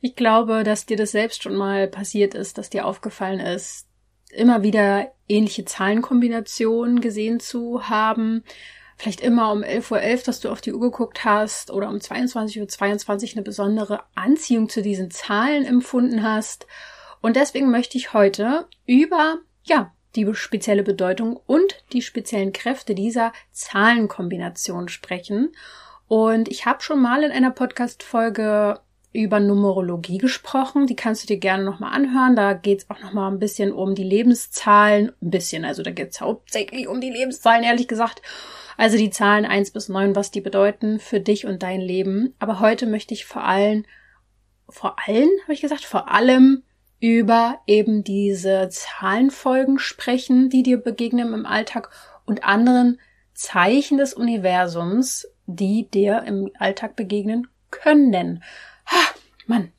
Ich glaube, dass dir das selbst schon mal passiert ist, dass dir aufgefallen ist, immer wieder ähnliche Zahlenkombinationen gesehen zu haben. Vielleicht immer um 11.11 Uhr, .11, dass du auf die Uhr geguckt hast oder um 22.22 Uhr 22 eine besondere Anziehung zu diesen Zahlen empfunden hast. Und deswegen möchte ich heute über, ja, die spezielle Bedeutung und die speziellen Kräfte dieser Zahlenkombination sprechen. Und ich habe schon mal in einer Podcast-Folge über Numerologie gesprochen. Die kannst du dir gerne nochmal anhören. Da geht's auch nochmal ein bisschen um die Lebenszahlen. Ein bisschen, also da geht's hauptsächlich um die Lebenszahlen, ehrlich gesagt. Also die Zahlen eins bis neun, was die bedeuten für dich und dein Leben. Aber heute möchte ich vor allem, vor allem, habe ich gesagt, vor allem über eben diese Zahlenfolgen sprechen, die dir begegnen im Alltag und anderen Zeichen des Universums, die dir im Alltag begegnen können. Mann,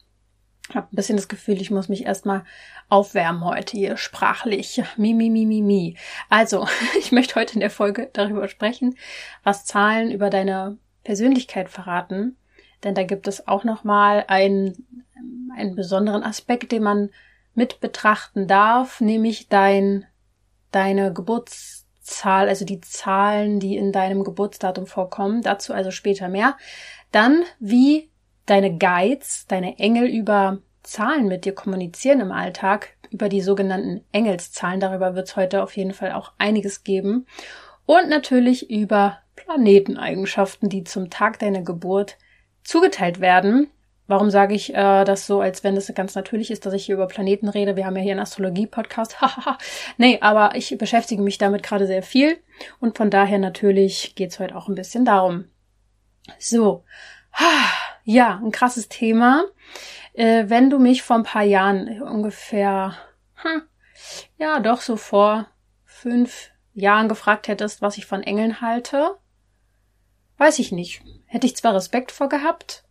ich habe ein bisschen das Gefühl, ich muss mich erstmal aufwärmen heute hier sprachlich. Mi, mi, mi, mi, mi. Also, ich möchte heute in der Folge darüber sprechen, was Zahlen über deine Persönlichkeit verraten. Denn da gibt es auch nochmal einen, einen besonderen Aspekt, den man mit betrachten darf, nämlich dein, deine Geburtszahl, also die Zahlen, die in deinem Geburtsdatum vorkommen. Dazu also später mehr. Dann, wie deine Guides, deine Engel über Zahlen mit dir kommunizieren im Alltag, über die sogenannten Engelszahlen. Darüber wird es heute auf jeden Fall auch einiges geben. Und natürlich über Planeteneigenschaften, die zum Tag deiner Geburt zugeteilt werden. Warum sage ich äh, das so, als wenn es ganz natürlich ist, dass ich hier über Planeten rede? Wir haben ja hier einen Astrologie-Podcast. nee, aber ich beschäftige mich damit gerade sehr viel. Und von daher natürlich geht es heute auch ein bisschen darum. So. Ja, ein krasses Thema. Äh, wenn du mich vor ein paar Jahren ungefähr, hm, ja, doch so vor fünf Jahren gefragt hättest, was ich von Engeln halte, weiß ich nicht. Hätte ich zwar Respekt vor gehabt,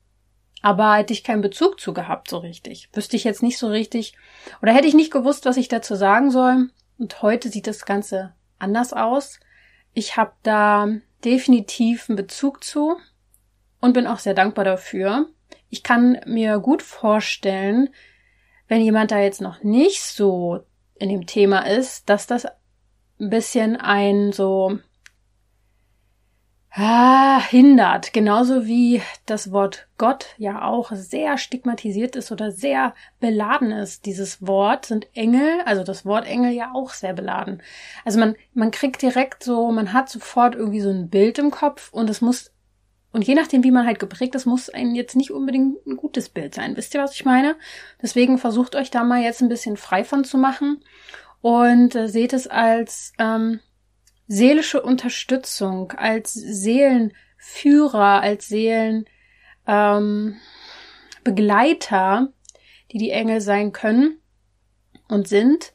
aber hätte ich keinen Bezug zu gehabt so richtig. Wüsste ich jetzt nicht so richtig oder hätte ich nicht gewusst, was ich dazu sagen soll. Und heute sieht das Ganze anders aus. Ich habe da definitiv einen Bezug zu und bin auch sehr dankbar dafür. Ich kann mir gut vorstellen, wenn jemand da jetzt noch nicht so in dem Thema ist, dass das ein bisschen ein so ah, hindert. Genauso wie das Wort Gott ja auch sehr stigmatisiert ist oder sehr beladen ist. Dieses Wort sind Engel, also das Wort Engel ja auch sehr beladen. Also man, man kriegt direkt so, man hat sofort irgendwie so ein Bild im Kopf und es muss und je nachdem, wie man halt geprägt ist, muss ein jetzt nicht unbedingt ein gutes Bild sein. Wisst ihr, was ich meine? Deswegen versucht euch da mal jetzt ein bisschen frei von zu machen und äh, seht es als ähm, seelische Unterstützung, als Seelenführer, als Seelenbegleiter, ähm, die die Engel sein können und sind.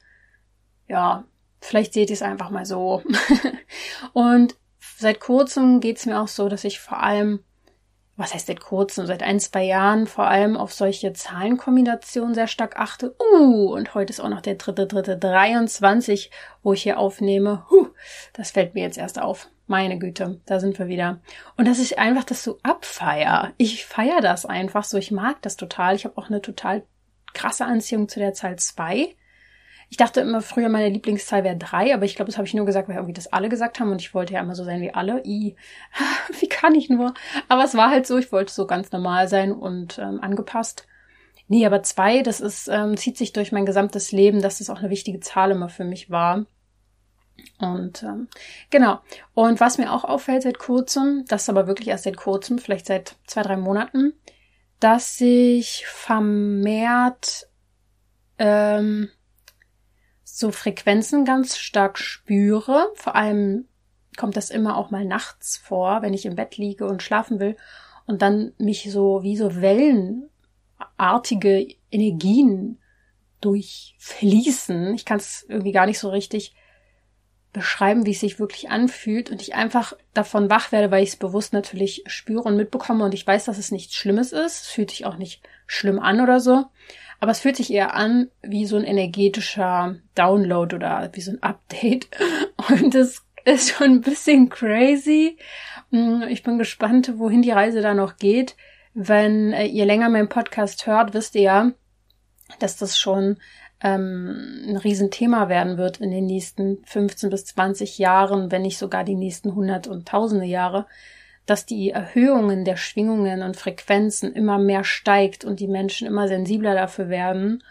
Ja, vielleicht seht ihr es einfach mal so. und seit kurzem geht's mir auch so, dass ich vor allem, was heißt seit kurzem, seit ein, zwei Jahren vor allem auf solche Zahlenkombinationen sehr stark achte. Uh, und heute ist auch noch der dritte, dritte, 23, wo ich hier aufnehme. Huh, das fällt mir jetzt erst auf. Meine Güte, da sind wir wieder. Und dass ich einfach das so abfeier. Ich feier das einfach so. Ich mag das total. Ich habe auch eine total krasse Anziehung zu der Zahl zwei ich dachte immer früher, meine Lieblingszahl wäre drei, aber ich glaube, das habe ich nur gesagt, weil irgendwie das alle gesagt haben und ich wollte ja immer so sein wie alle. I, wie kann ich nur? Aber es war halt so, ich wollte so ganz normal sein und ähm, angepasst. Nee, aber zwei, das ist, ähm, zieht sich durch mein gesamtes Leben, dass das auch eine wichtige Zahl immer für mich war. Und ähm, genau. Und was mir auch auffällt seit kurzem, das ist aber wirklich erst seit kurzem, vielleicht seit zwei, drei Monaten, dass ich vermehrt ähm, so Frequenzen ganz stark spüre. Vor allem kommt das immer auch mal nachts vor, wenn ich im Bett liege und schlafen will und dann mich so wie so Wellen artige Energien durchfließen. Ich kann es irgendwie gar nicht so richtig beschreiben, wie es sich wirklich anfühlt und ich einfach davon wach werde, weil ich es bewusst natürlich spüre und mitbekomme und ich weiß, dass es nichts Schlimmes ist. Es fühlt sich auch nicht schlimm an oder so. Aber es fühlt sich eher an wie so ein energetischer Download oder wie so ein Update. Und es ist schon ein bisschen crazy. Hm, ich bin gespannt, wohin die Reise da noch geht. Wenn äh, ihr länger meinen Podcast hört, wisst ihr ja, dass das schon ähm, ein Riesenthema werden wird in den nächsten 15 bis 20 Jahren, wenn nicht sogar die nächsten hundert und tausende Jahre, dass die Erhöhungen der Schwingungen und Frequenzen immer mehr steigt und die Menschen immer sensibler dafür werden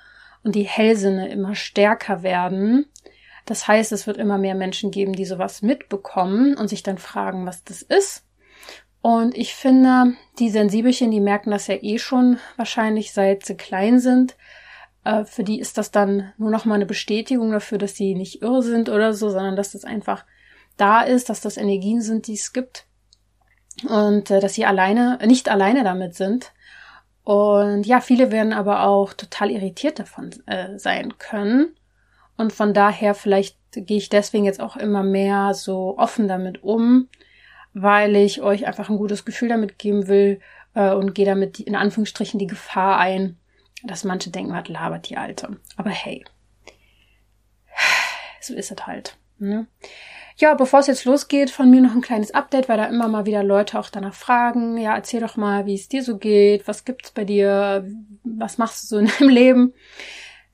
und die Hellsinne immer stärker werden. Das heißt, es wird immer mehr Menschen geben, die sowas mitbekommen und sich dann fragen, was das ist. Und ich finde, die Sensibelchen, die merken das ja eh schon wahrscheinlich seit sie klein sind. Äh, für die ist das dann nur noch mal eine Bestätigung dafür, dass sie nicht irre sind oder so, sondern dass das einfach da ist, dass das Energien sind, die es gibt und äh, dass sie alleine, nicht alleine damit sind. Und ja, viele werden aber auch total irritiert davon äh, sein können. Und von daher vielleicht gehe ich deswegen jetzt auch immer mehr so offen damit um, weil ich euch einfach ein gutes Gefühl damit geben will äh, und gehe damit in Anführungsstrichen die Gefahr ein, dass manche denken, was labert die Alte. Aber hey, so ist es halt. Ne? Ja, bevor es jetzt losgeht, von mir noch ein kleines Update, weil da immer mal wieder Leute auch danach fragen. Ja, erzähl doch mal, wie es dir so geht, was gibt's bei dir, was machst du so in deinem Leben?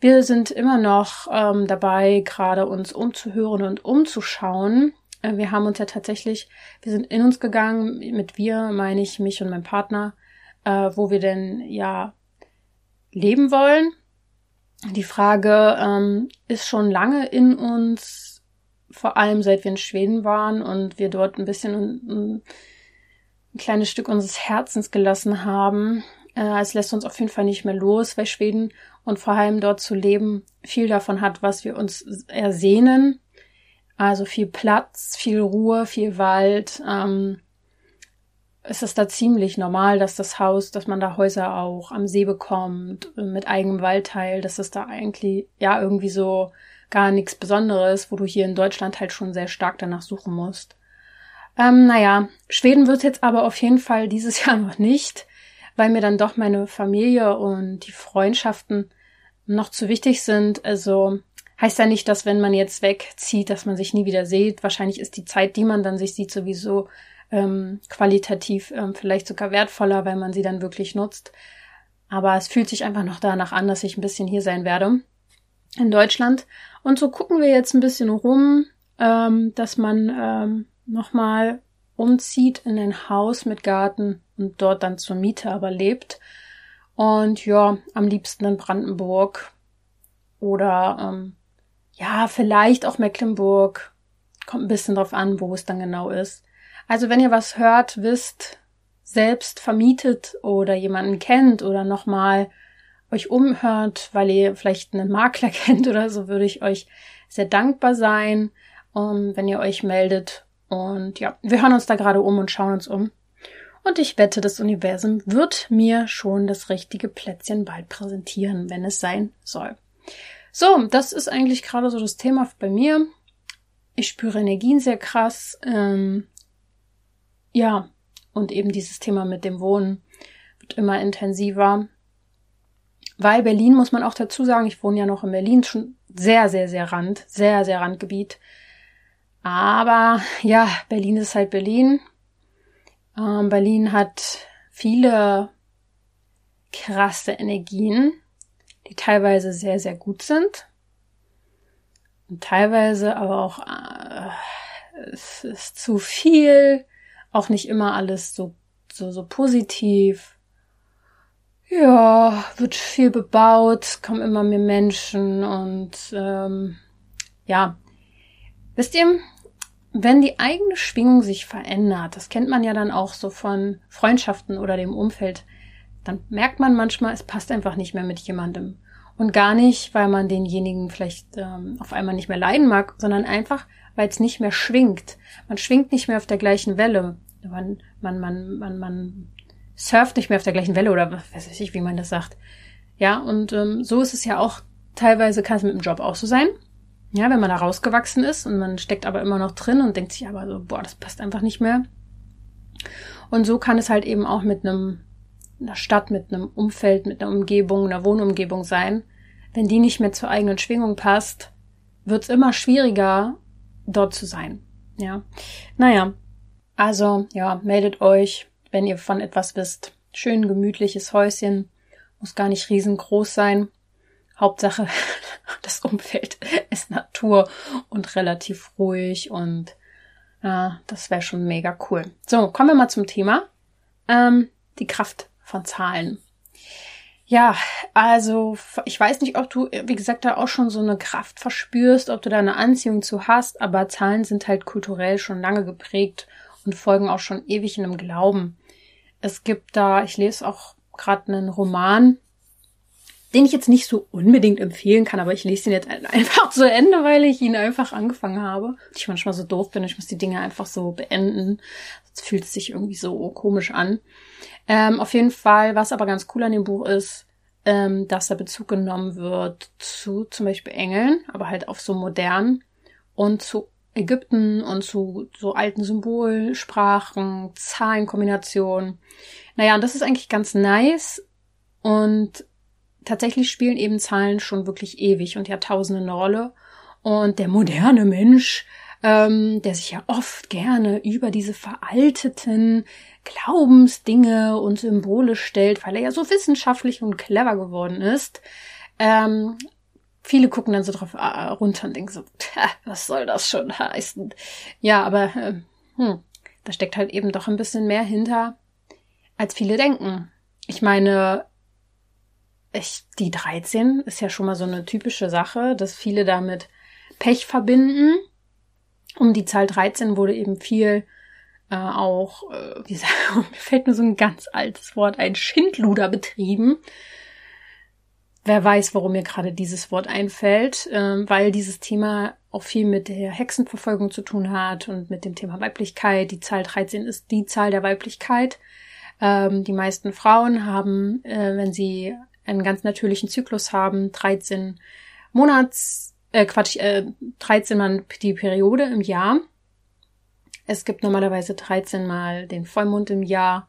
Wir sind immer noch ähm, dabei, gerade uns umzuhören und umzuschauen. Äh, wir haben uns ja tatsächlich, wir sind in uns gegangen, mit wir meine ich mich und mein Partner, äh, wo wir denn ja leben wollen. Die Frage ähm, ist schon lange in uns, vor allem seit wir in Schweden waren und wir dort ein bisschen ein, ein kleines Stück unseres Herzens gelassen haben. Äh, es lässt uns auf jeden Fall nicht mehr los, weil Schweden und vor allem dort zu leben viel davon hat, was wir uns ersehnen. Also viel Platz, viel Ruhe, viel Wald. Ähm, ist es da ziemlich normal, dass das Haus, dass man da Häuser auch am See bekommt, mit eigenem Waldteil, dass es da eigentlich ja irgendwie so gar nichts Besonderes, wo du hier in Deutschland halt schon sehr stark danach suchen musst. Ähm, naja, Schweden wird jetzt aber auf jeden Fall dieses Jahr noch nicht, weil mir dann doch meine Familie und die Freundschaften noch zu wichtig sind. Also heißt ja nicht, dass wenn man jetzt wegzieht, dass man sich nie wieder sieht. Wahrscheinlich ist die Zeit, die man dann sich sieht, sowieso ähm, qualitativ ähm, vielleicht sogar wertvoller, weil man sie dann wirklich nutzt. Aber es fühlt sich einfach noch danach an, dass ich ein bisschen hier sein werde in Deutschland. Und so gucken wir jetzt ein bisschen rum, ähm, dass man ähm, nochmal umzieht in ein Haus mit Garten und dort dann zur Miete aber lebt. Und ja, am liebsten in Brandenburg oder ähm, ja, vielleicht auch Mecklenburg. Kommt ein bisschen drauf an, wo es dann genau ist. Also wenn ihr was hört, wisst, selbst vermietet oder jemanden kennt oder nochmal euch umhört, weil ihr vielleicht einen Makler kennt oder so, würde ich euch sehr dankbar sein, um, wenn ihr euch meldet. Und ja, wir hören uns da gerade um und schauen uns um. Und ich wette, das Universum wird mir schon das richtige Plätzchen bald präsentieren, wenn es sein soll. So, das ist eigentlich gerade so das Thema bei mir. Ich spüre Energien sehr krass. Ähm, ja, und eben dieses Thema mit dem Wohnen wird immer intensiver. Weil Berlin muss man auch dazu sagen, ich wohne ja noch in Berlin, schon sehr, sehr, sehr Rand, sehr, sehr Randgebiet. Aber ja, Berlin ist halt Berlin. Ähm, Berlin hat viele krasse Energien, die teilweise sehr, sehr gut sind. Und teilweise aber auch äh, es ist zu viel auch nicht immer alles so, so, so positiv. Ja, wird viel bebaut, kommen immer mehr Menschen und ähm, ja, wisst ihr, wenn die eigene Schwingung sich verändert, das kennt man ja dann auch so von Freundschaften oder dem Umfeld, dann merkt man manchmal, es passt einfach nicht mehr mit jemandem. Und gar nicht, weil man denjenigen vielleicht ähm, auf einmal nicht mehr leiden mag, sondern einfach, weil es nicht mehr schwingt. Man schwingt nicht mehr auf der gleichen Welle. Man, man, man, man, man surft nicht mehr auf der gleichen Welle oder was weiß ich, wie man das sagt. Ja, und ähm, so ist es ja auch teilweise kann es mit dem Job auch so sein. Ja, wenn man da rausgewachsen ist und man steckt aber immer noch drin und denkt sich aber so, boah, das passt einfach nicht mehr. Und so kann es halt eben auch mit einem, einer Stadt, mit einem Umfeld, mit einer Umgebung, einer Wohnumgebung sein. Wenn die nicht mehr zur eigenen Schwingung passt, wird es immer schwieriger, dort zu sein. Ja. Naja. Also, ja, meldet euch, wenn ihr von etwas wisst. Schön gemütliches Häuschen. Muss gar nicht riesengroß sein. Hauptsache, das Umfeld ist Natur und relativ ruhig und ja, das wäre schon mega cool. So, kommen wir mal zum Thema. Ähm, die Kraft von Zahlen. Ja, also ich weiß nicht, ob du, wie gesagt, da auch schon so eine Kraft verspürst, ob du da eine Anziehung zu hast, aber Zahlen sind halt kulturell schon lange geprägt und folgen auch schon ewig in einem Glauben. Es gibt da, ich lese auch gerade einen Roman, den ich jetzt nicht so unbedingt empfehlen kann, aber ich lese ihn jetzt einfach zu Ende, weil ich ihn einfach angefangen habe. Ich manchmal so doof bin, ich muss die Dinge einfach so beenden. Es fühlt sich irgendwie so komisch an. Ähm, auf jeden Fall, was aber ganz cool an dem Buch ist, ähm, dass da Bezug genommen wird zu zum Beispiel Engeln, aber halt auf so modern und zu Ägypten und zu so alten Symbolsprachen, Zahlenkombinationen. Naja, und das ist eigentlich ganz nice und tatsächlich spielen eben Zahlen schon wirklich ewig und Jahrtausende eine Rolle. Und der moderne Mensch, ähm, der sich ja oft gerne über diese veralteten Glaubensdinge und Symbole stellt, weil er ja so wissenschaftlich und clever geworden ist, ähm, viele gucken dann so drauf äh, runter und denken so, was soll das schon heißen? Ja, aber äh, hm, da steckt halt eben doch ein bisschen mehr hinter, als viele denken. Ich meine, ich, die 13 ist ja schon mal so eine typische Sache, dass viele damit Pech verbinden. Um die Zahl 13 wurde eben viel äh, auch, äh, wie sagt, mir fällt nur so ein ganz altes Wort ein, Schindluder betrieben. Wer weiß, warum mir gerade dieses Wort einfällt, äh, weil dieses Thema auch viel mit der Hexenverfolgung zu tun hat und mit dem Thema Weiblichkeit. Die Zahl 13 ist die Zahl der Weiblichkeit. Ähm, die meisten Frauen haben, äh, wenn sie einen ganz natürlichen Zyklus haben, 13 Monats, äh, Quatsch, äh, 13 mal die Periode im Jahr. Es gibt normalerweise 13 mal den Vollmond im Jahr.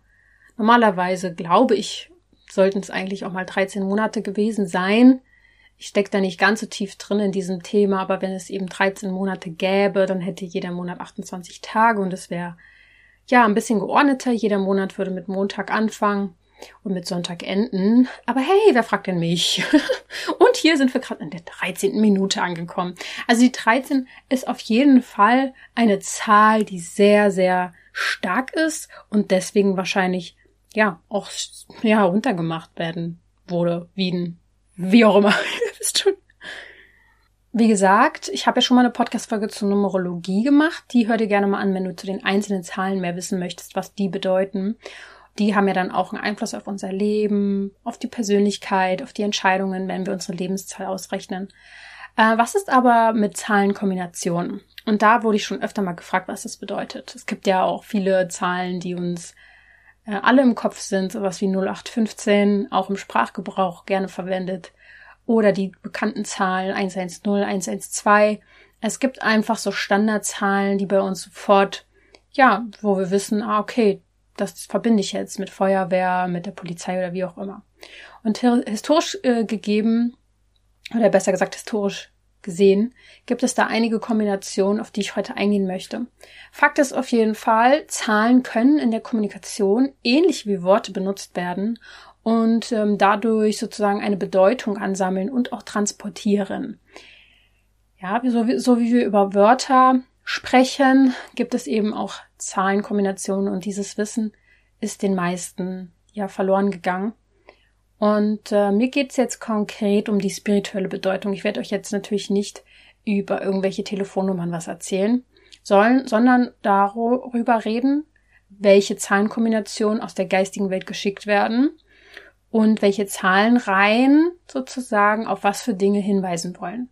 Normalerweise glaube ich, sollten es eigentlich auch mal 13 Monate gewesen sein. Ich stecke da nicht ganz so tief drin in diesem Thema, aber wenn es eben 13 Monate gäbe, dann hätte jeder Monat 28 Tage und es wäre ja ein bisschen geordneter. Jeder Monat würde mit Montag anfangen und mit Sonntag enden. Aber hey, wer fragt denn mich? und hier sind wir gerade in der 13. Minute angekommen. Also die 13 ist auf jeden Fall eine Zahl, die sehr, sehr stark ist und deswegen wahrscheinlich ja auch ja runtergemacht werden wurde, wie, wie auch immer. Wie gesagt, ich habe ja schon mal eine Podcast-Folge zur Numerologie gemacht. Die hör dir gerne mal an, wenn du zu den einzelnen Zahlen mehr wissen möchtest, was die bedeuten die haben ja dann auch einen Einfluss auf unser Leben, auf die Persönlichkeit, auf die Entscheidungen, wenn wir unsere Lebenszahl ausrechnen. Äh, was ist aber mit Zahlenkombinationen? Und da wurde ich schon öfter mal gefragt, was das bedeutet. Es gibt ja auch viele Zahlen, die uns äh, alle im Kopf sind, sowas wie 0815, auch im Sprachgebrauch gerne verwendet. Oder die bekannten Zahlen 110, 112. Es gibt einfach so Standardzahlen, die bei uns sofort, ja, wo wir wissen, ah, okay, das verbinde ich jetzt mit Feuerwehr, mit der Polizei oder wie auch immer. Und historisch äh, gegeben, oder besser gesagt historisch gesehen, gibt es da einige Kombinationen, auf die ich heute eingehen möchte. Fakt ist auf jeden Fall, Zahlen können in der Kommunikation ähnlich wie Worte benutzt werden und ähm, dadurch sozusagen eine Bedeutung ansammeln und auch transportieren. Ja, so wie, so wie wir über Wörter sprechen, gibt es eben auch Zahlenkombinationen und dieses Wissen ist den meisten ja verloren gegangen. Und äh, mir geht's jetzt konkret um die spirituelle Bedeutung. Ich werde euch jetzt natürlich nicht über irgendwelche Telefonnummern was erzählen, sollen, sondern darüber reden, welche Zahlenkombinationen aus der geistigen Welt geschickt werden und welche Zahlenreihen sozusagen auf was für Dinge hinweisen wollen.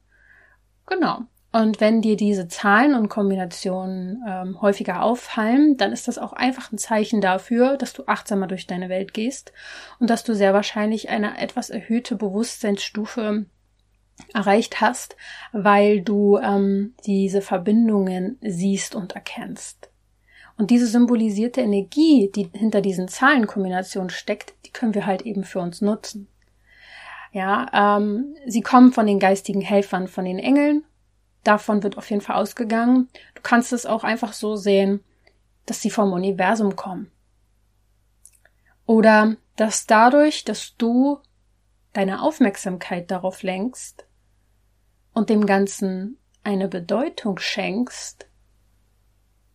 Genau. Und wenn dir diese Zahlen und Kombinationen ähm, häufiger auffallen, dann ist das auch einfach ein Zeichen dafür, dass du achtsamer durch deine Welt gehst und dass du sehr wahrscheinlich eine etwas erhöhte Bewusstseinsstufe erreicht hast, weil du ähm, diese Verbindungen siehst und erkennst. Und diese symbolisierte Energie, die hinter diesen Zahlenkombinationen steckt, die können wir halt eben für uns nutzen. Ja, ähm, sie kommen von den geistigen Helfern, von den Engeln. Davon wird auf jeden Fall ausgegangen. Du kannst es auch einfach so sehen, dass sie vom Universum kommen. Oder dass dadurch, dass du deine Aufmerksamkeit darauf lenkst und dem Ganzen eine Bedeutung schenkst,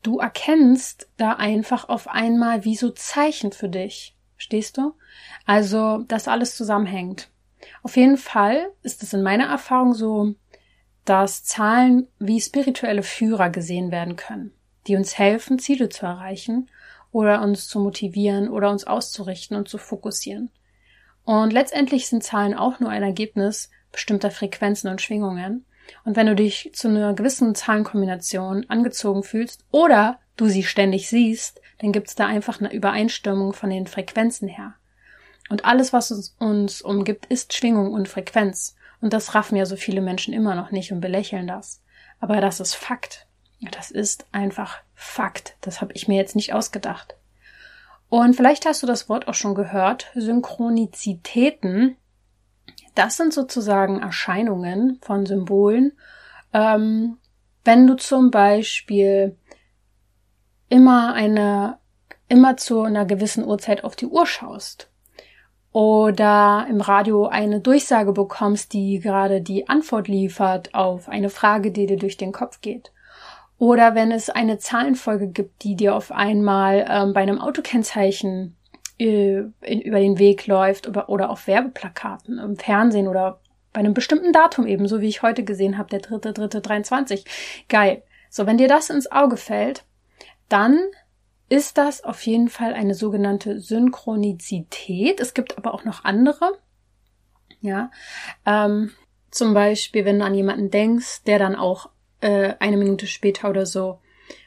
du erkennst da einfach auf einmal wie so Zeichen für dich. Stehst du? Also, dass alles zusammenhängt. Auf jeden Fall ist es in meiner Erfahrung so, dass Zahlen wie spirituelle Führer gesehen werden können, die uns helfen, Ziele zu erreichen oder uns zu motivieren oder uns auszurichten und zu fokussieren. Und letztendlich sind Zahlen auch nur ein Ergebnis bestimmter Frequenzen und Schwingungen. Und wenn du dich zu einer gewissen Zahlenkombination angezogen fühlst oder du sie ständig siehst, dann gibt es da einfach eine Übereinstimmung von den Frequenzen her. Und alles, was uns, uns umgibt, ist Schwingung und Frequenz. Und das raffen ja so viele Menschen immer noch nicht und belächeln das. Aber das ist Fakt. Das ist einfach Fakt. Das habe ich mir jetzt nicht ausgedacht. Und vielleicht hast du das Wort auch schon gehört. Synchronizitäten. Das sind sozusagen Erscheinungen von Symbolen. Ähm, wenn du zum Beispiel immer eine, immer zu einer gewissen Uhrzeit auf die Uhr schaust oder im Radio eine Durchsage bekommst, die gerade die Antwort liefert auf eine Frage, die dir durch den Kopf geht. Oder wenn es eine Zahlenfolge gibt, die dir auf einmal ähm, bei einem Autokennzeichen äh, in, über den Weg läuft oder, oder auf Werbeplakaten im Fernsehen oder bei einem bestimmten Datum eben, so wie ich heute gesehen habe, der dritte, dritte, 23. Geil. So, wenn dir das ins Auge fällt, dann ist das auf jeden Fall eine sogenannte Synchronizität. Es gibt aber auch noch andere. Ja, ähm, zum Beispiel, wenn du an jemanden denkst, der dann auch äh, eine Minute später oder so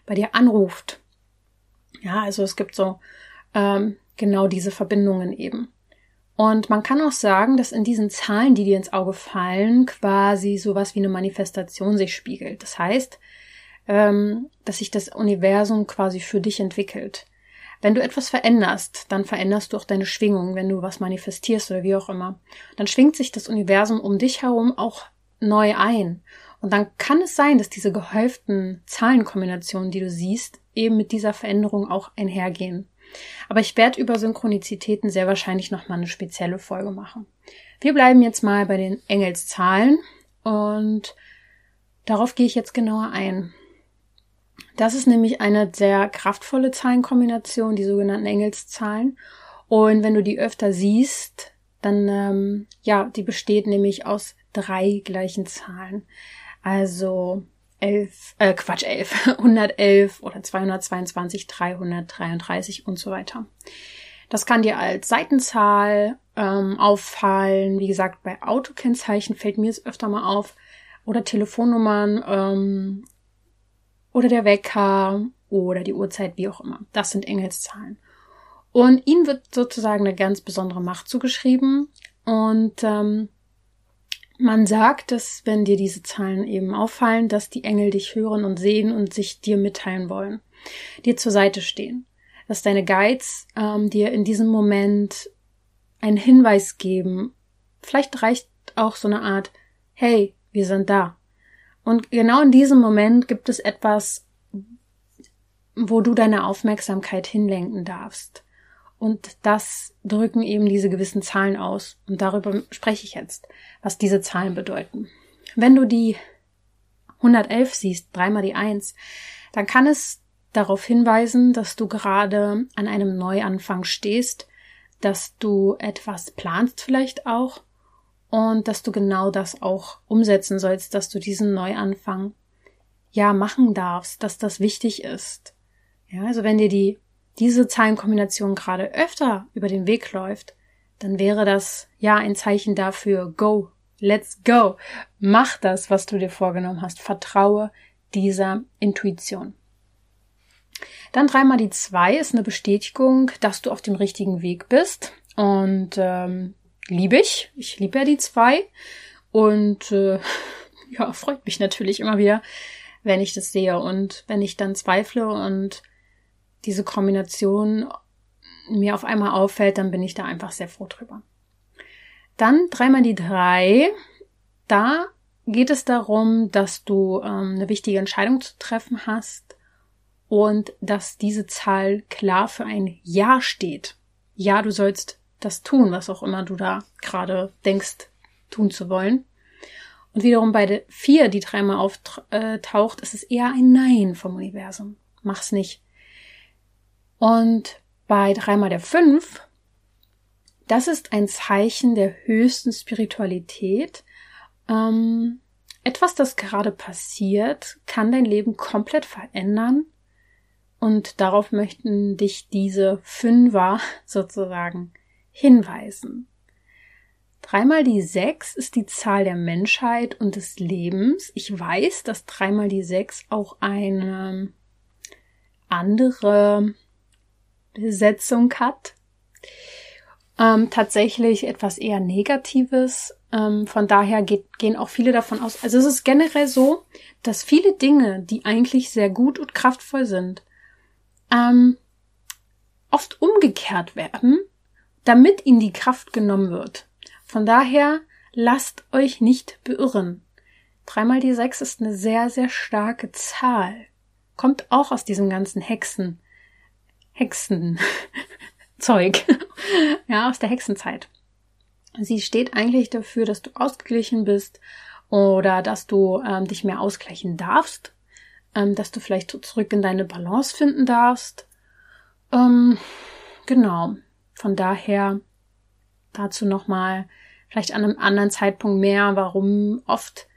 bei dir anruft. Ja, also es gibt so ähm, genau diese Verbindungen eben. Und man kann auch sagen, dass in diesen Zahlen, die dir ins Auge fallen, quasi sowas wie eine Manifestation sich spiegelt. Das heißt, ähm, dass sich das Universum quasi für dich entwickelt. Wenn du etwas veränderst, dann veränderst du auch deine Schwingung, wenn du was manifestierst oder wie auch immer. Dann schwingt sich das Universum um dich herum auch neu ein. Und dann kann es sein, dass diese gehäuften Zahlenkombinationen, die du siehst, eben mit dieser Veränderung auch einhergehen. Aber ich werde über Synchronizitäten sehr wahrscheinlich nochmal eine spezielle Folge machen. Wir bleiben jetzt mal bei den Engelszahlen und darauf gehe ich jetzt genauer ein. Das ist nämlich eine sehr kraftvolle Zahlenkombination, die sogenannten Engelszahlen. Und wenn du die öfter siehst, dann, ähm, ja, die besteht nämlich aus drei gleichen Zahlen. Also elf, äh, Quatsch, elf, 111 oder 222, 333 und so weiter. Das kann dir als Seitenzahl ähm, auffallen. Wie gesagt, bei Autokennzeichen fällt mir es öfter mal auf. Oder Telefonnummern ähm, oder der Wecker oder die Uhrzeit, wie auch immer. Das sind Engelszahlen. Und ihnen wird sozusagen eine ganz besondere Macht zugeschrieben. Und ähm, man sagt, dass wenn dir diese Zahlen eben auffallen, dass die Engel dich hören und sehen und sich dir mitteilen wollen, dir zur Seite stehen. Dass deine Guides ähm, dir in diesem Moment einen Hinweis geben. Vielleicht reicht auch so eine Art, hey, wir sind da. Und genau in diesem Moment gibt es etwas, wo du deine Aufmerksamkeit hinlenken darfst. Und das drücken eben diese gewissen Zahlen aus. Und darüber spreche ich jetzt, was diese Zahlen bedeuten. Wenn du die 111 siehst, dreimal die 1, dann kann es darauf hinweisen, dass du gerade an einem Neuanfang stehst, dass du etwas planst vielleicht auch und dass du genau das auch umsetzen sollst, dass du diesen Neuanfang ja machen darfst, dass das wichtig ist. Ja, also wenn dir die diese Zahlenkombination gerade öfter über den Weg läuft, dann wäre das ja ein Zeichen dafür, go, Let's go. Mach das, was du dir vorgenommen hast. Vertraue dieser Intuition. Dann dreimal die zwei ist eine Bestätigung, dass du auf dem richtigen Weg bist. Und ähm, liebe ich. Ich liebe ja die zwei. Und äh, ja, freut mich natürlich immer wieder, wenn ich das sehe. Und wenn ich dann zweifle und diese Kombination mir auf einmal auffällt, dann bin ich da einfach sehr froh drüber. Dann dreimal die drei. Da geht es darum, dass du ähm, eine wichtige Entscheidung zu treffen hast und dass diese Zahl klar für ein Ja steht. Ja, du sollst das tun, was auch immer du da gerade denkst, tun zu wollen. Und wiederum bei der vier, die dreimal auftaucht, ist es eher ein Nein vom Universum. Mach's nicht. Und bei dreimal der fünf, das ist ein Zeichen der höchsten Spiritualität. Ähm, etwas, das gerade passiert, kann dein Leben komplett verändern. Und darauf möchten dich diese Fünfer sozusagen hinweisen. Dreimal die sechs ist die Zahl der Menschheit und des Lebens. Ich weiß, dass dreimal die sechs auch eine andere Besetzung hat. Ähm, tatsächlich etwas eher Negatives. Ähm, von daher geht, gehen auch viele davon aus. Also es ist generell so, dass viele Dinge, die eigentlich sehr gut und kraftvoll sind, ähm, oft umgekehrt werden, damit ihnen die Kraft genommen wird. Von daher lasst euch nicht beirren. Dreimal die sechs ist eine sehr, sehr starke Zahl. Kommt auch aus diesem ganzen Hexen, Hexen, Zeug. ja, aus der Hexenzeit. Sie steht eigentlich dafür, dass du ausgeglichen bist oder dass du ähm, dich mehr ausgleichen darfst, ähm, dass du vielleicht zurück in deine Balance finden darfst. Ähm, genau. Von daher dazu nochmal vielleicht an einem anderen Zeitpunkt mehr, warum oft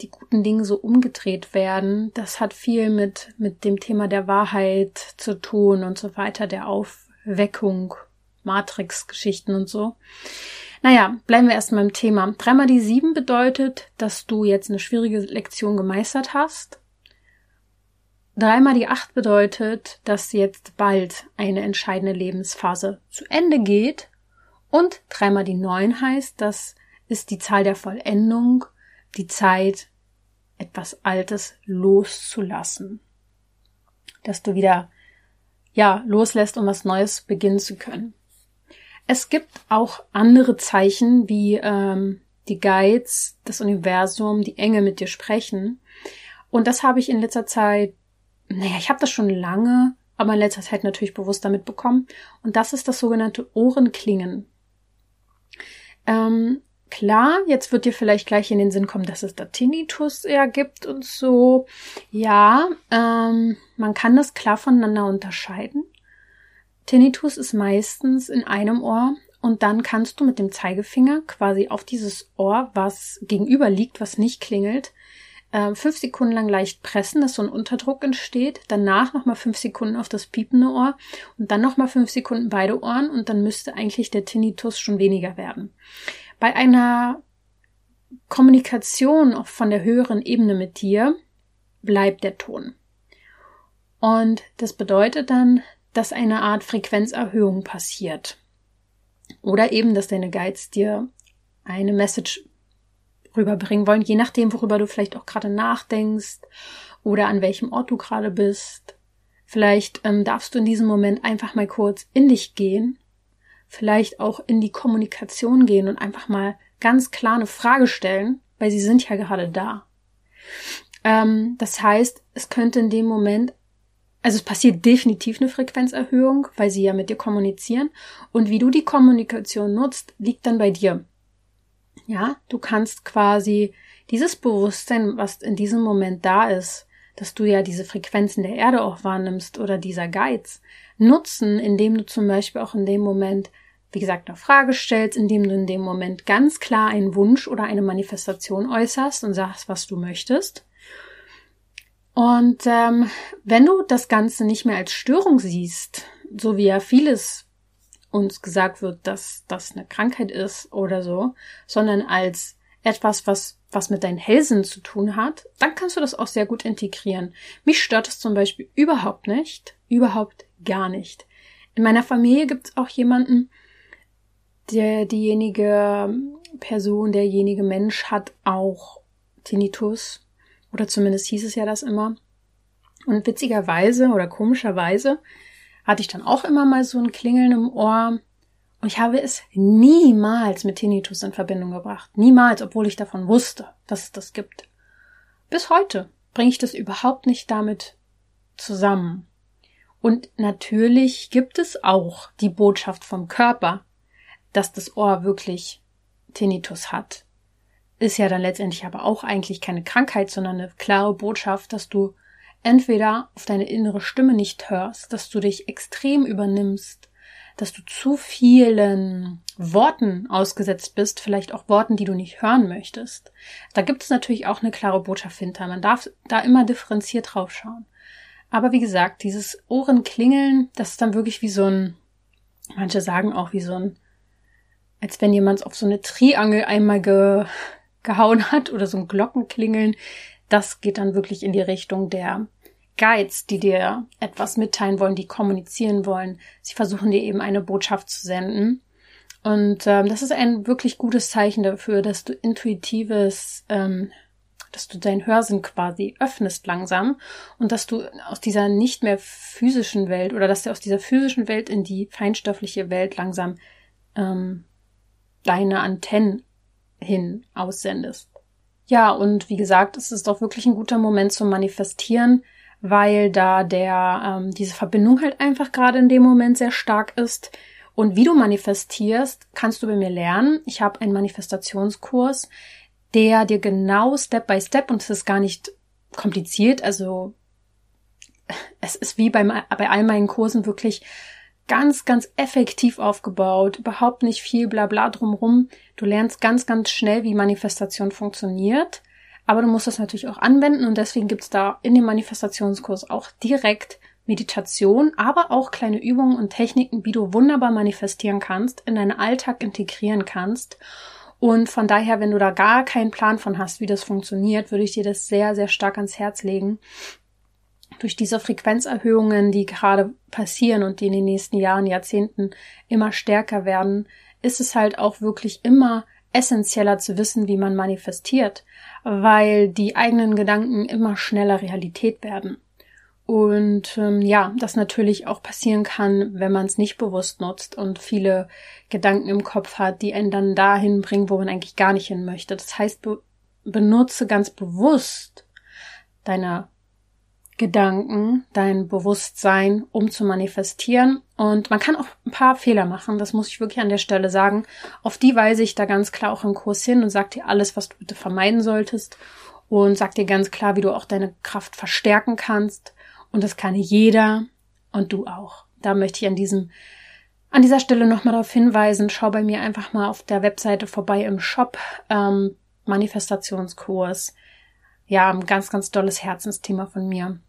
die guten Dinge so umgedreht werden. Das hat viel mit, mit dem Thema der Wahrheit zu tun und so weiter, der Aufweckung, Matrix-Geschichten und so. Naja, bleiben wir erstmal im Thema. Dreimal die sieben bedeutet, dass du jetzt eine schwierige Lektion gemeistert hast. Dreimal die acht bedeutet, dass jetzt bald eine entscheidende Lebensphase zu Ende geht. Und dreimal die neun heißt, das ist die Zahl der Vollendung, die Zeit, etwas Altes loszulassen. Dass du wieder, ja, loslässt, um was Neues beginnen zu können. Es gibt auch andere Zeichen, wie ähm, die Guides, das Universum, die Engel mit dir sprechen. Und das habe ich in letzter Zeit naja, ich habe das schon lange, aber in letzter Zeit natürlich bewusst damit bekommen. Und das ist das sogenannte Ohrenklingen. Ähm, klar, jetzt wird dir vielleicht gleich in den Sinn kommen, dass es da Tinnitus eher gibt und so. Ja, ähm, man kann das klar voneinander unterscheiden. Tinnitus ist meistens in einem Ohr und dann kannst du mit dem Zeigefinger quasi auf dieses Ohr, was gegenüber liegt, was nicht klingelt, äh, fünf Sekunden lang leicht pressen, dass so ein Unterdruck entsteht. Danach nochmal fünf Sekunden auf das piepende Ohr und dann nochmal fünf Sekunden beide Ohren und dann müsste eigentlich der Tinnitus schon weniger werden. Bei einer Kommunikation auch von der höheren Ebene mit dir bleibt der Ton. Und das bedeutet dann, dass eine Art Frequenzerhöhung passiert. Oder eben, dass deine Guides dir eine Message rüberbringen wollen, je nachdem, worüber du vielleicht auch gerade nachdenkst oder an welchem Ort du gerade bist. Vielleicht ähm, darfst du in diesem Moment einfach mal kurz in dich gehen, vielleicht auch in die Kommunikation gehen und einfach mal ganz klar eine Frage stellen, weil sie sind ja gerade da. Ähm, das heißt, es könnte in dem Moment, also es passiert definitiv eine Frequenzerhöhung, weil sie ja mit dir kommunizieren. Und wie du die Kommunikation nutzt, liegt dann bei dir. Ja, du kannst quasi dieses Bewusstsein, was in diesem Moment da ist, dass du ja diese Frequenzen der Erde auch wahrnimmst oder dieser Geiz, nutzen, indem du zum Beispiel auch in dem Moment, wie gesagt, eine Frage stellst, indem du in dem Moment ganz klar einen Wunsch oder eine Manifestation äußerst und sagst, was du möchtest. Und ähm, wenn du das Ganze nicht mehr als Störung siehst, so wie ja vieles uns gesagt wird, dass das eine Krankheit ist oder so, sondern als etwas, was, was mit deinen Hälsen zu tun hat, dann kannst du das auch sehr gut integrieren. Mich stört es zum Beispiel überhaupt nicht, überhaupt gar nicht. In meiner Familie gibt es auch jemanden, der, diejenige Person, derjenige Mensch hat auch Tinnitus. Oder zumindest hieß es ja das immer. Und witzigerweise oder komischerweise hatte ich dann auch immer mal so ein Klingeln im Ohr. Und ich habe es niemals mit Tinnitus in Verbindung gebracht. Niemals, obwohl ich davon wusste, dass es das gibt. Bis heute bringe ich das überhaupt nicht damit zusammen. Und natürlich gibt es auch die Botschaft vom Körper, dass das Ohr wirklich Tinnitus hat. Ist ja dann letztendlich aber auch eigentlich keine Krankheit, sondern eine klare Botschaft, dass du entweder auf deine innere Stimme nicht hörst, dass du dich extrem übernimmst, dass du zu vielen Worten ausgesetzt bist, vielleicht auch Worten, die du nicht hören möchtest. Da gibt es natürlich auch eine klare Botschaft hinter. Man darf da immer differenziert drauf schauen. Aber wie gesagt, dieses Ohrenklingeln, das ist dann wirklich wie so ein, manche sagen auch wie so ein, als wenn jemand auf so eine Triangel einmal ge, gehauen hat oder so ein Glockenklingeln. Das geht dann wirklich in die Richtung der Guides, die dir etwas mitteilen wollen, die kommunizieren wollen. Sie versuchen dir eben eine Botschaft zu senden. Und ähm, das ist ein wirklich gutes Zeichen dafür, dass du intuitives, ähm, dass du dein Hörsinn quasi öffnest langsam und dass du aus dieser nicht mehr physischen Welt oder dass du aus dieser physischen Welt in die feinstoffliche Welt langsam ähm, deine Antennen hin aussendest. Ja, und wie gesagt, es ist doch wirklich ein guter Moment zum Manifestieren, weil da der ähm, diese Verbindung halt einfach gerade in dem Moment sehr stark ist. Und wie du manifestierst, kannst du bei mir lernen. Ich habe einen Manifestationskurs, der dir genau Step by Step und es ist gar nicht kompliziert. Also es ist wie bei, bei all meinen Kursen wirklich ganz, ganz effektiv aufgebaut, überhaupt nicht viel Blabla drumrum. Du lernst ganz, ganz schnell, wie Manifestation funktioniert, aber du musst das natürlich auch anwenden und deswegen gibt's da in dem Manifestationskurs auch direkt Meditation, aber auch kleine Übungen und Techniken, wie du wunderbar manifestieren kannst, in deinen Alltag integrieren kannst. Und von daher, wenn du da gar keinen Plan von hast, wie das funktioniert, würde ich dir das sehr, sehr stark ans Herz legen durch diese Frequenzerhöhungen, die gerade passieren und die in den nächsten Jahren, Jahrzehnten immer stärker werden, ist es halt auch wirklich immer essentieller zu wissen, wie man manifestiert, weil die eigenen Gedanken immer schneller Realität werden. Und ähm, ja, das natürlich auch passieren kann, wenn man es nicht bewusst nutzt und viele Gedanken im Kopf hat, die einen dann dahin bringen, wo man eigentlich gar nicht hin möchte. Das heißt, be benutze ganz bewusst deine Gedanken, dein Bewusstsein, um zu manifestieren. Und man kann auch ein paar Fehler machen, das muss ich wirklich an der Stelle sagen. Auf die weise ich da ganz klar auch im Kurs hin und sag dir alles, was du bitte vermeiden solltest. Und sag dir ganz klar, wie du auch deine Kraft verstärken kannst. Und das kann jeder und du auch. Da möchte ich an diesem an dieser Stelle nochmal darauf hinweisen, schau bei mir einfach mal auf der Webseite vorbei im Shop, ähm, Manifestationskurs. Ja, ein ganz, ganz tolles Herzensthema von mir.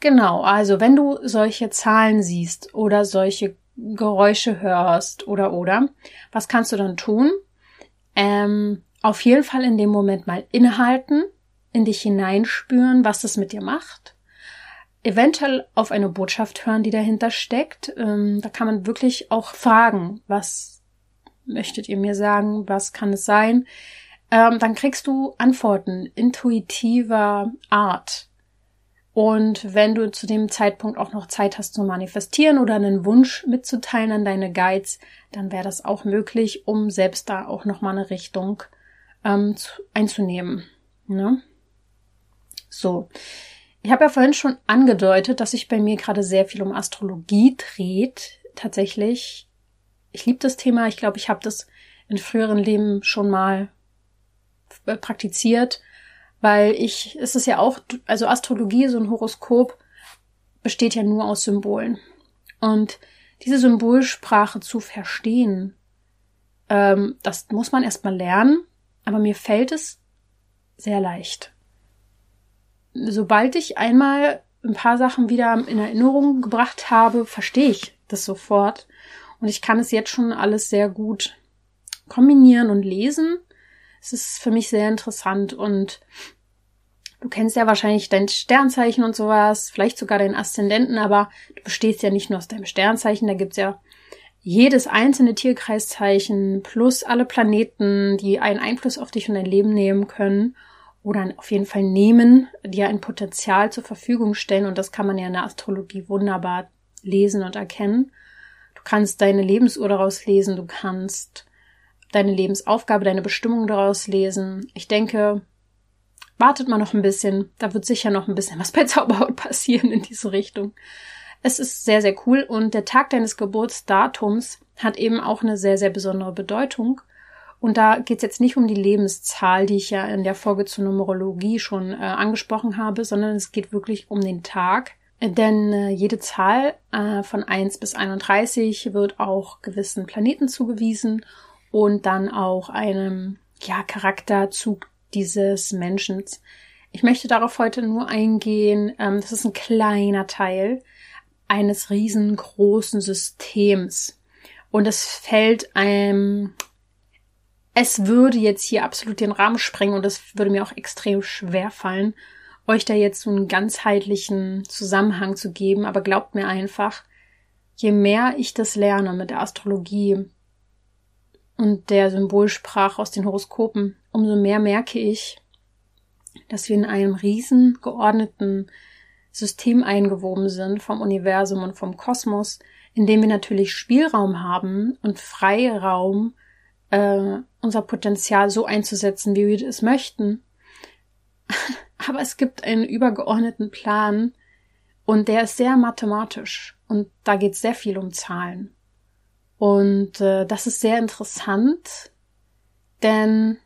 Genau, also wenn du solche Zahlen siehst oder solche Geräusche hörst oder oder, was kannst du dann tun? Ähm, auf jeden Fall in dem Moment mal innehalten, in dich hineinspüren, was es mit dir macht. Eventuell auf eine Botschaft hören, die dahinter steckt. Ähm, da kann man wirklich auch fragen, was möchtet ihr mir sagen, was kann es sein? Ähm, dann kriegst du Antworten intuitiver Art. Und wenn du zu dem Zeitpunkt auch noch Zeit hast zu manifestieren oder einen Wunsch mitzuteilen an deine Guides, dann wäre das auch möglich, um selbst da auch nochmal eine Richtung ähm, zu, einzunehmen. Ne? So. Ich habe ja vorhin schon angedeutet, dass sich bei mir gerade sehr viel um Astrologie dreht. Tatsächlich. Ich liebe das Thema. Ich glaube, ich habe das in früheren Leben schon mal äh, praktiziert weil ich, es ist ja auch, also Astrologie, so ein Horoskop, besteht ja nur aus Symbolen. Und diese Symbolsprache zu verstehen, ähm, das muss man erstmal lernen, aber mir fällt es sehr leicht. Sobald ich einmal ein paar Sachen wieder in Erinnerung gebracht habe, verstehe ich das sofort. Und ich kann es jetzt schon alles sehr gut kombinieren und lesen. Es ist für mich sehr interessant und du kennst ja wahrscheinlich dein Sternzeichen und sowas, vielleicht sogar deinen Aszendenten, aber du bestehst ja nicht nur aus deinem Sternzeichen, da gibt's ja jedes einzelne Tierkreiszeichen plus alle Planeten, die einen Einfluss auf dich und dein Leben nehmen können oder auf jeden Fall nehmen, die ja ein Potenzial zur Verfügung stellen und das kann man ja in der Astrologie wunderbar lesen und erkennen. Du kannst deine Lebensuhr daraus lesen, du kannst deine Lebensaufgabe, deine Bestimmung daraus lesen. Ich denke, wartet mal noch ein bisschen, da wird sicher noch ein bisschen was bei Zauberhaut passieren in diese Richtung. Es ist sehr, sehr cool und der Tag deines Geburtsdatums hat eben auch eine sehr, sehr besondere Bedeutung. Und da geht es jetzt nicht um die Lebenszahl, die ich ja in der Folge zur Numerologie schon äh, angesprochen habe, sondern es geht wirklich um den Tag. Denn äh, jede Zahl äh, von 1 bis 31 wird auch gewissen Planeten zugewiesen und dann auch einem ja, Charakterzug dieses Menschen. Ich möchte darauf heute nur eingehen. Ähm, das ist ein kleiner Teil eines riesengroßen Systems. Und es fällt einem, es würde jetzt hier absolut den Rahmen sprengen und es würde mir auch extrem schwer fallen, euch da jetzt so einen ganzheitlichen Zusammenhang zu geben. Aber glaubt mir einfach, je mehr ich das lerne mit der Astrologie und der Symbolsprache aus den Horoskopen, umso mehr merke ich, dass wir in einem riesen geordneten System eingewoben sind vom Universum und vom Kosmos, in dem wir natürlich Spielraum haben und Freiraum, äh, unser Potenzial so einzusetzen, wie wir es möchten. Aber es gibt einen übergeordneten Plan und der ist sehr mathematisch und da geht sehr viel um Zahlen. Und äh, das ist sehr interessant, denn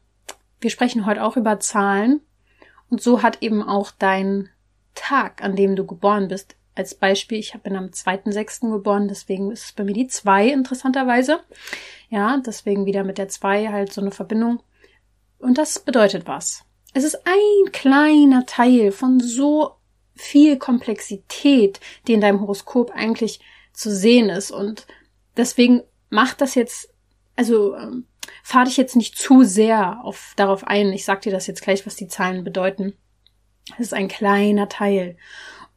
wir sprechen heute auch über Zahlen und so hat eben auch dein Tag, an dem du geboren bist. Als Beispiel, ich bin am 2.6. geboren, deswegen ist es bei mir die 2 interessanterweise. Ja, deswegen wieder mit der 2 halt so eine Verbindung. Und das bedeutet was? Es ist ein kleiner Teil von so viel Komplexität, die in deinem Horoskop eigentlich zu sehen ist. Und deswegen macht das jetzt, also ähm, fahr dich jetzt nicht zu sehr auf, darauf ein. Ich sag dir das jetzt gleich, was die Zahlen bedeuten. Das ist ein kleiner Teil.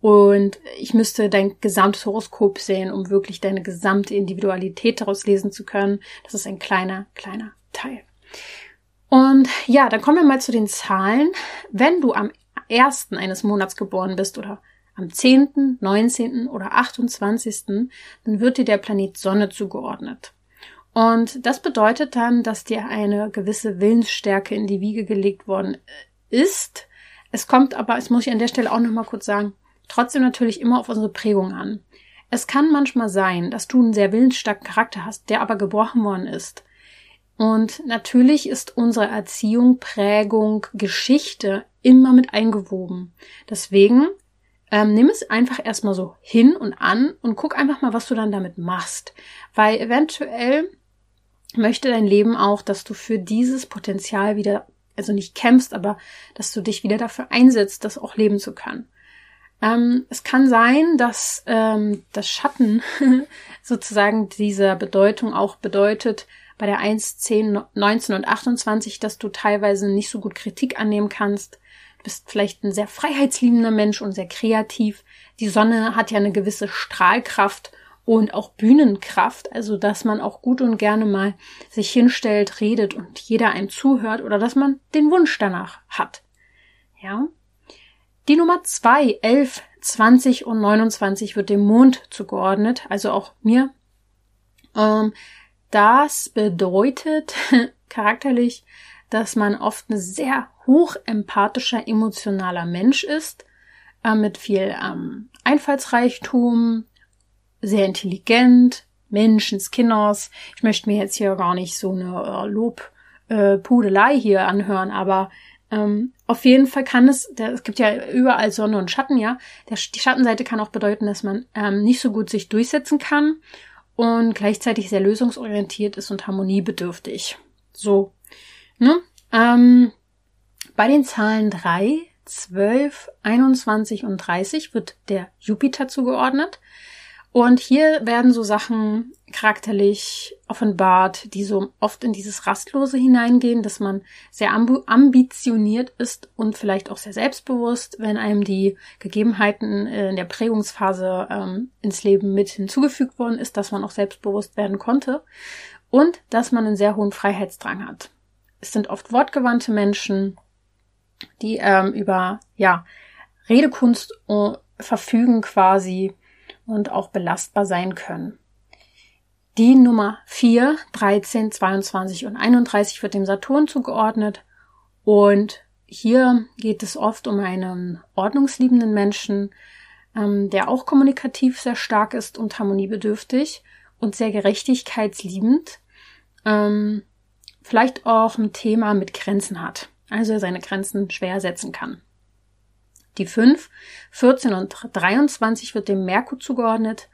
Und ich müsste dein gesamtes Horoskop sehen, um wirklich deine gesamte Individualität daraus lesen zu können. Das ist ein kleiner, kleiner Teil. Und ja, dann kommen wir mal zu den Zahlen. Wenn du am ersten eines Monats geboren bist oder am 10., 19. oder 28., dann wird dir der Planet Sonne zugeordnet. Und das bedeutet dann, dass dir eine gewisse Willensstärke in die Wiege gelegt worden ist, es kommt aber, es muss ich an der Stelle auch nochmal kurz sagen, trotzdem natürlich immer auf unsere Prägung an. Es kann manchmal sein, dass du einen sehr willensstarken Charakter hast, der aber gebrochen worden ist. Und natürlich ist unsere Erziehung, Prägung, Geschichte immer mit eingewoben. Deswegen ähm, nimm es einfach erstmal so hin und an und guck einfach mal, was du dann damit machst. Weil eventuell möchte dein Leben auch, dass du für dieses Potenzial wieder also nicht kämpfst, aber dass du dich wieder dafür einsetzt, das auch leben zu können. Ähm, es kann sein, dass ähm, das Schatten sozusagen dieser Bedeutung auch bedeutet, bei der 1, 10, 19 und 28, dass du teilweise nicht so gut Kritik annehmen kannst. Bist vielleicht ein sehr freiheitsliebender Mensch und sehr kreativ. Die Sonne hat ja eine gewisse Strahlkraft und auch Bühnenkraft, also dass man auch gut und gerne mal sich hinstellt, redet und jeder einem zuhört oder dass man den Wunsch danach hat. Ja. Die Nummer zwei, elf, zwanzig und 29 wird dem Mond zugeordnet, also auch mir. Ähm, das bedeutet charakterlich, dass man oft ein sehr hochempathischer, emotionaler Mensch ist, äh, mit viel ähm, Einfallsreichtum, sehr intelligent, Menschenskinners. Ich möchte mir jetzt hier gar nicht so eine äh, Lobpudelei äh, hier anhören, aber ähm, auf jeden Fall kann es, der, es gibt ja überall Sonne und Schatten, ja. Der, die Schattenseite kann auch bedeuten, dass man ähm, nicht so gut sich durchsetzen kann und gleichzeitig sehr lösungsorientiert ist und harmoniebedürftig. So. Ne? Ähm, bei den Zahlen drei, zwölf, 21 und 30 wird der Jupiter zugeordnet. Und hier werden so Sachen charakterlich offenbart, die so oft in dieses Rastlose hineingehen, dass man sehr ambitioniert ist und vielleicht auch sehr selbstbewusst, wenn einem die Gegebenheiten in der Prägungsphase ähm, ins Leben mit hinzugefügt worden ist, dass man auch selbstbewusst werden konnte und dass man einen sehr hohen Freiheitsdrang hat. Es sind oft wortgewandte Menschen, die ähm, über ja Redekunst uh, verfügen quasi und auch belastbar sein können. Die Nummer 4, 13, 22 und 31 wird dem Saturn zugeordnet und hier geht es oft um einen ordnungsliebenden Menschen, ähm, der auch kommunikativ sehr stark ist und harmoniebedürftig und sehr gerechtigkeitsliebend. Ähm, vielleicht auch ein Thema mit Grenzen hat, also seine Grenzen schwer setzen kann. Die 5, 14 und 23 wird dem Merkur zugeordnet.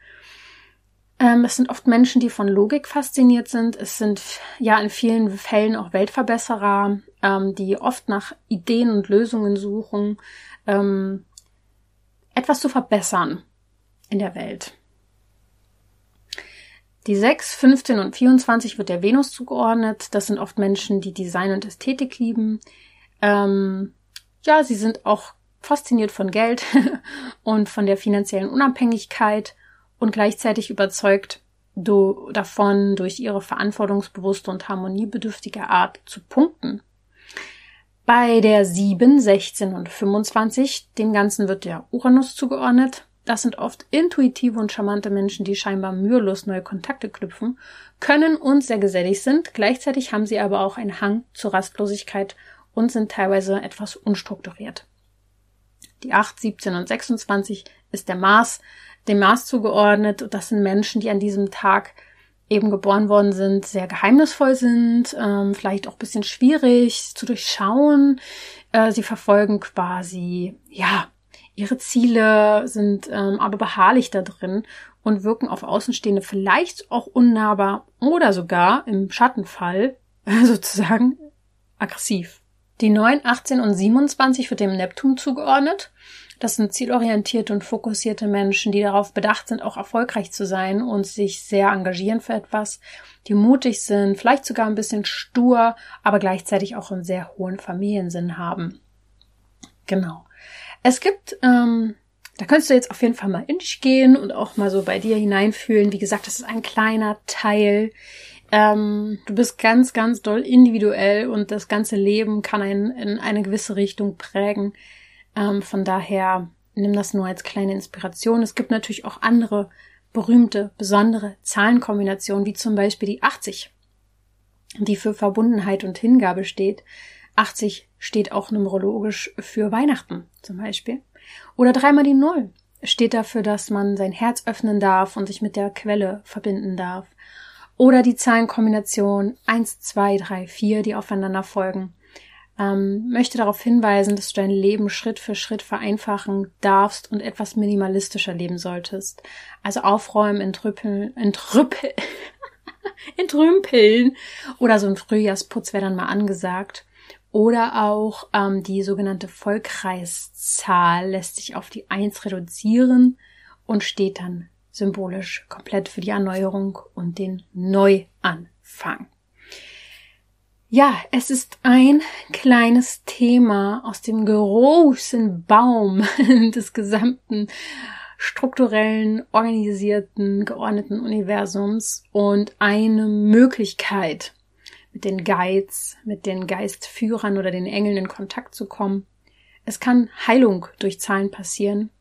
Ähm, es sind oft Menschen, die von Logik fasziniert sind. Es sind ja in vielen Fällen auch Weltverbesserer, ähm, die oft nach Ideen und Lösungen suchen, ähm, etwas zu verbessern in der Welt. Die 6, 15 und 24 wird der Venus zugeordnet. Das sind oft Menschen, die Design und Ästhetik lieben. Ähm, ja, sie sind auch fasziniert von Geld und von der finanziellen Unabhängigkeit und gleichzeitig überzeugt do, davon, durch ihre verantwortungsbewusste und harmoniebedürftige Art zu punkten. Bei der 7, 16 und 25, dem Ganzen wird der Uranus zugeordnet. Das sind oft intuitive und charmante Menschen, die scheinbar mühelos neue Kontakte knüpfen, können und sehr gesellig sind. Gleichzeitig haben sie aber auch einen Hang zur Rastlosigkeit und sind teilweise etwas unstrukturiert. Die 8, 17 und 26 ist der Mars, dem Mars zugeordnet. Das sind Menschen, die an diesem Tag eben geboren worden sind, sehr geheimnisvoll sind, ähm, vielleicht auch bisschen schwierig zu durchschauen. Äh, sie verfolgen quasi, ja, ihre Ziele, sind ähm, aber beharrlich da drin und wirken auf Außenstehende vielleicht auch unnahbar oder sogar im Schattenfall sozusagen aggressiv. Die 9, 18 und 27 wird dem Neptun zugeordnet. Das sind zielorientierte und fokussierte Menschen, die darauf bedacht sind, auch erfolgreich zu sein und sich sehr engagieren für etwas, die mutig sind, vielleicht sogar ein bisschen stur, aber gleichzeitig auch einen sehr hohen Familiensinn haben. Genau. Es gibt, ähm, da könntest du jetzt auf jeden Fall mal in dich gehen und auch mal so bei dir hineinfühlen. Wie gesagt, das ist ein kleiner Teil ähm, du bist ganz, ganz doll individuell und das ganze Leben kann einen in eine gewisse Richtung prägen. Ähm, von daher nimm das nur als kleine Inspiration. Es gibt natürlich auch andere berühmte, besondere Zahlenkombinationen, wie zum Beispiel die 80, die für Verbundenheit und Hingabe steht. 80 steht auch numerologisch für Weihnachten zum Beispiel. Oder dreimal die Null steht dafür, dass man sein Herz öffnen darf und sich mit der Quelle verbinden darf. Oder die Zahlenkombination 1, 2, 3, 4, die aufeinander folgen. Ähm, möchte darauf hinweisen, dass du dein Leben Schritt für Schritt vereinfachen darfst und etwas minimalistischer leben solltest. Also aufräumen, entrüppeln, entrüppeln, entrümpeln oder so ein Frühjahrsputz wäre dann mal angesagt. Oder auch ähm, die sogenannte Vollkreiszahl lässt sich auf die 1 reduzieren und steht dann symbolisch komplett für die Erneuerung und den Neuanfang. Ja, es ist ein kleines Thema aus dem großen Baum des gesamten strukturellen, organisierten, geordneten Universums und eine Möglichkeit, mit den Guides, mit den Geistführern oder den Engeln in Kontakt zu kommen. Es kann Heilung durch Zahlen passieren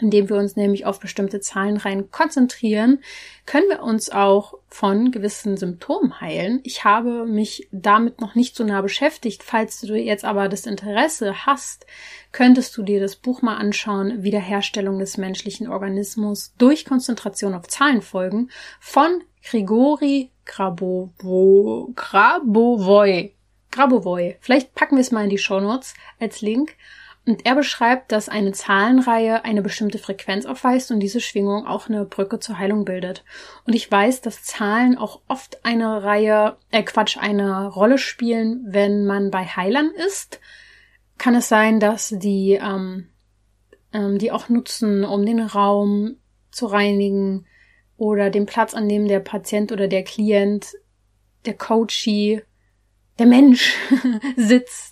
indem wir uns nämlich auf bestimmte Zahlenreihen konzentrieren, können wir uns auch von gewissen Symptomen heilen. Ich habe mich damit noch nicht so nah beschäftigt. Falls du jetzt aber das Interesse hast, könntest du dir das Buch mal anschauen, Wiederherstellung des menschlichen Organismus durch Konzentration auf Zahlenfolgen von Grigori Grabovo, Grabovoi. Grabovoi. Vielleicht packen wir es mal in die Show Notes als Link. Und er beschreibt, dass eine Zahlenreihe eine bestimmte Frequenz aufweist und diese Schwingung auch eine Brücke zur Heilung bildet. Und ich weiß, dass Zahlen auch oft eine Reihe, äh Quatsch, eine Rolle spielen, wenn man bei Heilern ist. Kann es sein, dass die, ähm, ähm, die auch nutzen, um den Raum zu reinigen oder den Platz, an dem der Patient oder der Klient, der Coachee, der Mensch sitzt,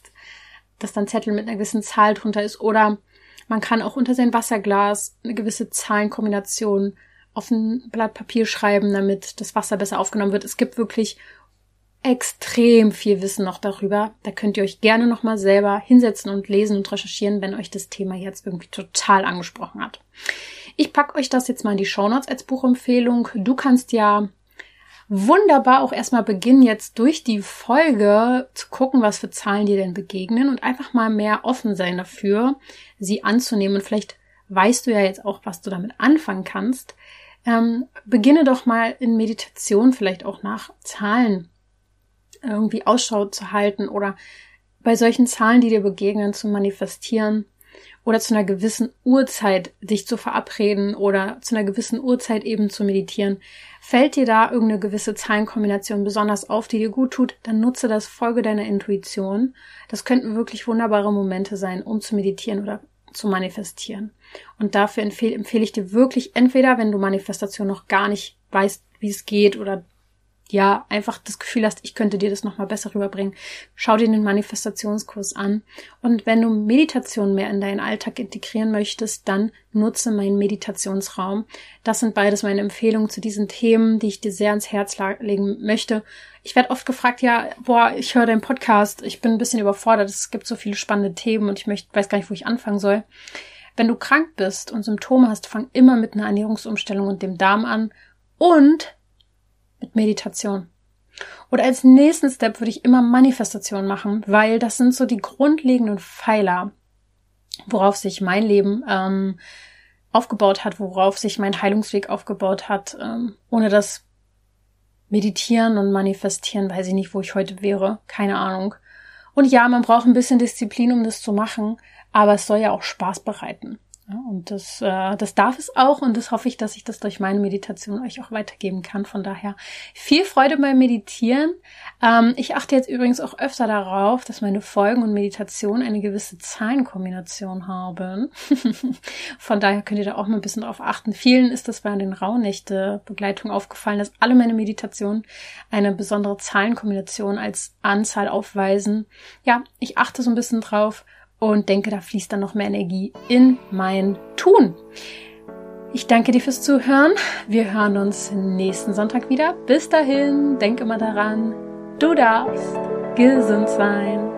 dass dann Zettel mit einer gewissen Zahl drunter ist oder man kann auch unter sein Wasserglas eine gewisse Zahlenkombination auf ein Blatt Papier schreiben, damit das Wasser besser aufgenommen wird. Es gibt wirklich extrem viel Wissen noch darüber. Da könnt ihr euch gerne nochmal selber hinsetzen und lesen und recherchieren, wenn euch das Thema jetzt irgendwie total angesprochen hat. Ich packe euch das jetzt mal in die Shownotes als Buchempfehlung. Du kannst ja wunderbar auch erstmal beginnen, jetzt durch die Folge zu gucken, was für Zahlen dir denn begegnen und einfach mal mehr offen sein dafür, sie anzunehmen. Und vielleicht weißt du ja jetzt auch, was du damit anfangen kannst. Ähm, beginne doch mal in Meditation vielleicht auch nach Zahlen irgendwie Ausschau zu halten oder bei solchen Zahlen, die dir begegnen, zu manifestieren oder zu einer gewissen Uhrzeit dich zu verabreden oder zu einer gewissen Uhrzeit eben zu meditieren. Fällt dir da irgendeine gewisse Zahlenkombination besonders auf, die dir gut tut, dann nutze das, folge deiner Intuition. Das könnten wirklich wunderbare Momente sein, um zu meditieren oder zu manifestieren. Und dafür empfehle, empfehle ich dir wirklich entweder, wenn du Manifestation noch gar nicht weißt, wie es geht oder ja, einfach das Gefühl hast, ich könnte dir das nochmal besser rüberbringen, schau dir den Manifestationskurs an. Und wenn du Meditation mehr in deinen Alltag integrieren möchtest, dann nutze meinen Meditationsraum. Das sind beides meine Empfehlungen zu diesen Themen, die ich dir sehr ans Herz legen möchte. Ich werde oft gefragt, ja, boah, ich höre deinen Podcast, ich bin ein bisschen überfordert, es gibt so viele spannende Themen und ich möchte, weiß gar nicht, wo ich anfangen soll. Wenn du krank bist und Symptome hast, fang immer mit einer Ernährungsumstellung und dem Darm an und mit Meditation. Und als nächsten Step würde ich immer Manifestation machen, weil das sind so die grundlegenden Pfeiler, worauf sich mein Leben ähm, aufgebaut hat, worauf sich mein Heilungsweg aufgebaut hat. Ähm, ohne das Meditieren und Manifestieren weiß ich nicht, wo ich heute wäre. Keine Ahnung. Und ja, man braucht ein bisschen Disziplin, um das zu machen, aber es soll ja auch Spaß bereiten. Und das, äh, das darf es auch und das hoffe ich, dass ich das durch meine Meditation euch auch weitergeben kann. Von daher viel Freude beim Meditieren. Ähm, ich achte jetzt übrigens auch öfter darauf, dass meine Folgen und Meditation eine gewisse Zahlenkombination haben. Von daher könnt ihr da auch mal ein bisschen drauf achten. Vielen ist das bei den Rauhnächte-Begleitung aufgefallen, dass alle meine Meditationen eine besondere Zahlenkombination als Anzahl aufweisen. Ja, ich achte so ein bisschen drauf und denke, da fließt dann noch mehr Energie in mein Tun. Ich danke dir fürs Zuhören. Wir hören uns nächsten Sonntag wieder. Bis dahin, denk immer daran, du darfst gesund sein.